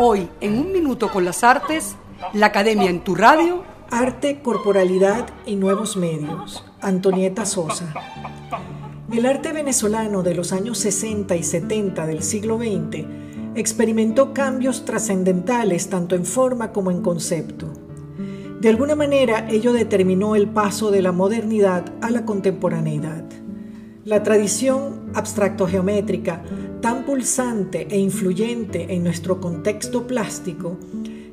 Hoy, en un minuto con las artes, la Academia en tu radio. Arte, corporalidad y nuevos medios. Antonieta Sosa. El arte venezolano de los años 60 y 70 del siglo XX experimentó cambios trascendentales tanto en forma como en concepto. De alguna manera ello determinó el paso de la modernidad a la contemporaneidad. La tradición abstracto-geométrica, tan pulsante e influyente en nuestro contexto plástico,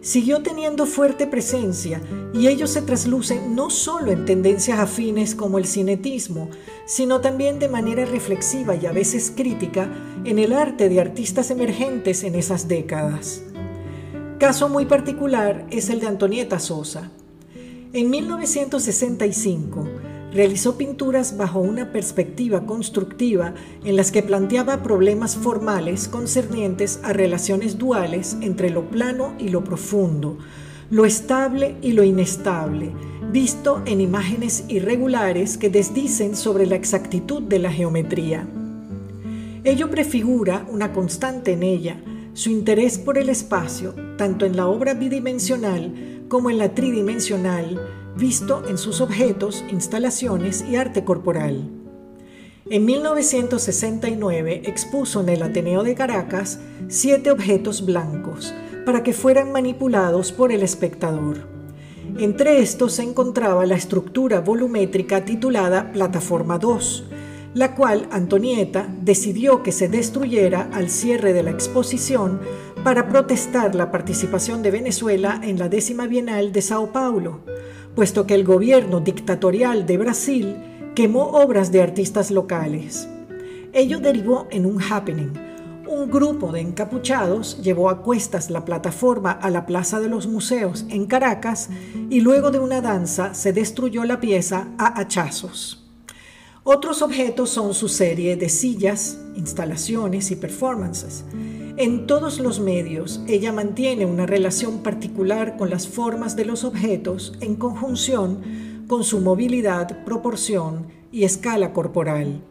siguió teniendo fuerte presencia y ello se trasluce no solo en tendencias afines como el cinetismo, sino también de manera reflexiva y a veces crítica en el arte de artistas emergentes en esas décadas. Caso muy particular es el de Antonieta Sosa. En 1965, realizó pinturas bajo una perspectiva constructiva en las que planteaba problemas formales concernientes a relaciones duales entre lo plano y lo profundo, lo estable y lo inestable, visto en imágenes irregulares que desdicen sobre la exactitud de la geometría. Ello prefigura una constante en ella, su interés por el espacio, tanto en la obra bidimensional como en la tridimensional, visto en sus objetos, instalaciones y arte corporal. En 1969 expuso en el Ateneo de Caracas siete objetos blancos para que fueran manipulados por el espectador. Entre estos se encontraba la estructura volumétrica titulada Plataforma 2, la cual Antonieta decidió que se destruyera al cierre de la exposición para protestar la participación de Venezuela en la décima Bienal de Sao Paulo, puesto que el gobierno dictatorial de Brasil quemó obras de artistas locales. Ello derivó en un happening. Un grupo de encapuchados llevó a cuestas la plataforma a la Plaza de los Museos en Caracas y luego de una danza se destruyó la pieza a hachazos. Otros objetos son su serie de sillas, instalaciones y performances. En todos los medios, ella mantiene una relación particular con las formas de los objetos en conjunción con su movilidad, proporción y escala corporal.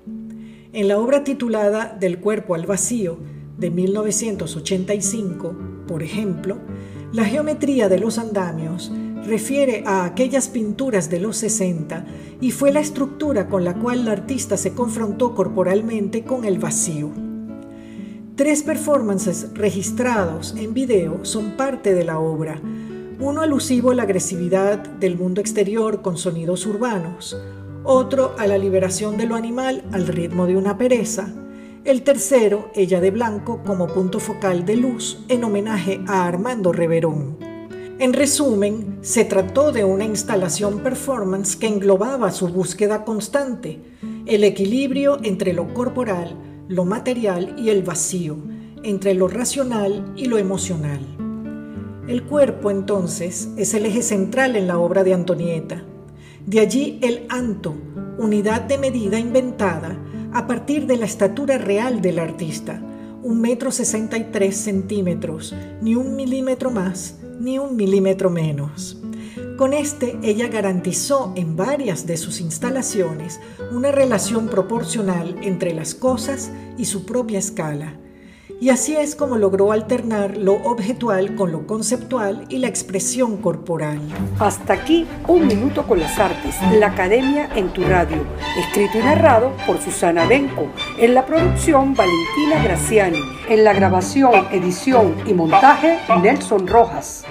En la obra titulada Del cuerpo al vacío, de 1985, por ejemplo, la geometría de los andamios refiere a aquellas pinturas de los 60 y fue la estructura con la cual la artista se confrontó corporalmente con el vacío. Tres performances registrados en video son parte de la obra. Uno alusivo a la agresividad del mundo exterior con sonidos urbanos, otro a la liberación de lo animal al ritmo de una pereza, el tercero, Ella de Blanco, como punto focal de luz en homenaje a Armando Reverón. En resumen, se trató de una instalación performance que englobaba su búsqueda constante, el equilibrio entre lo corporal, lo material y el vacío, entre lo racional y lo emocional. El cuerpo, entonces, es el eje central en la obra de Antonieta. De allí el anto, unidad de medida inventada a partir de la estatura real del artista, un metro sesenta y tres centímetros, ni un milímetro más, ni un milímetro menos. Con este, ella garantizó en varias de sus instalaciones una relación proporcional entre las cosas y su propia escala. Y así es como logró alternar lo objetual con lo conceptual y la expresión corporal. Hasta aquí, un minuto con las artes, la Academia en tu radio, escrito y narrado por Susana Benco, en la producción Valentina Graciani, en la grabación, edición y montaje Nelson Rojas.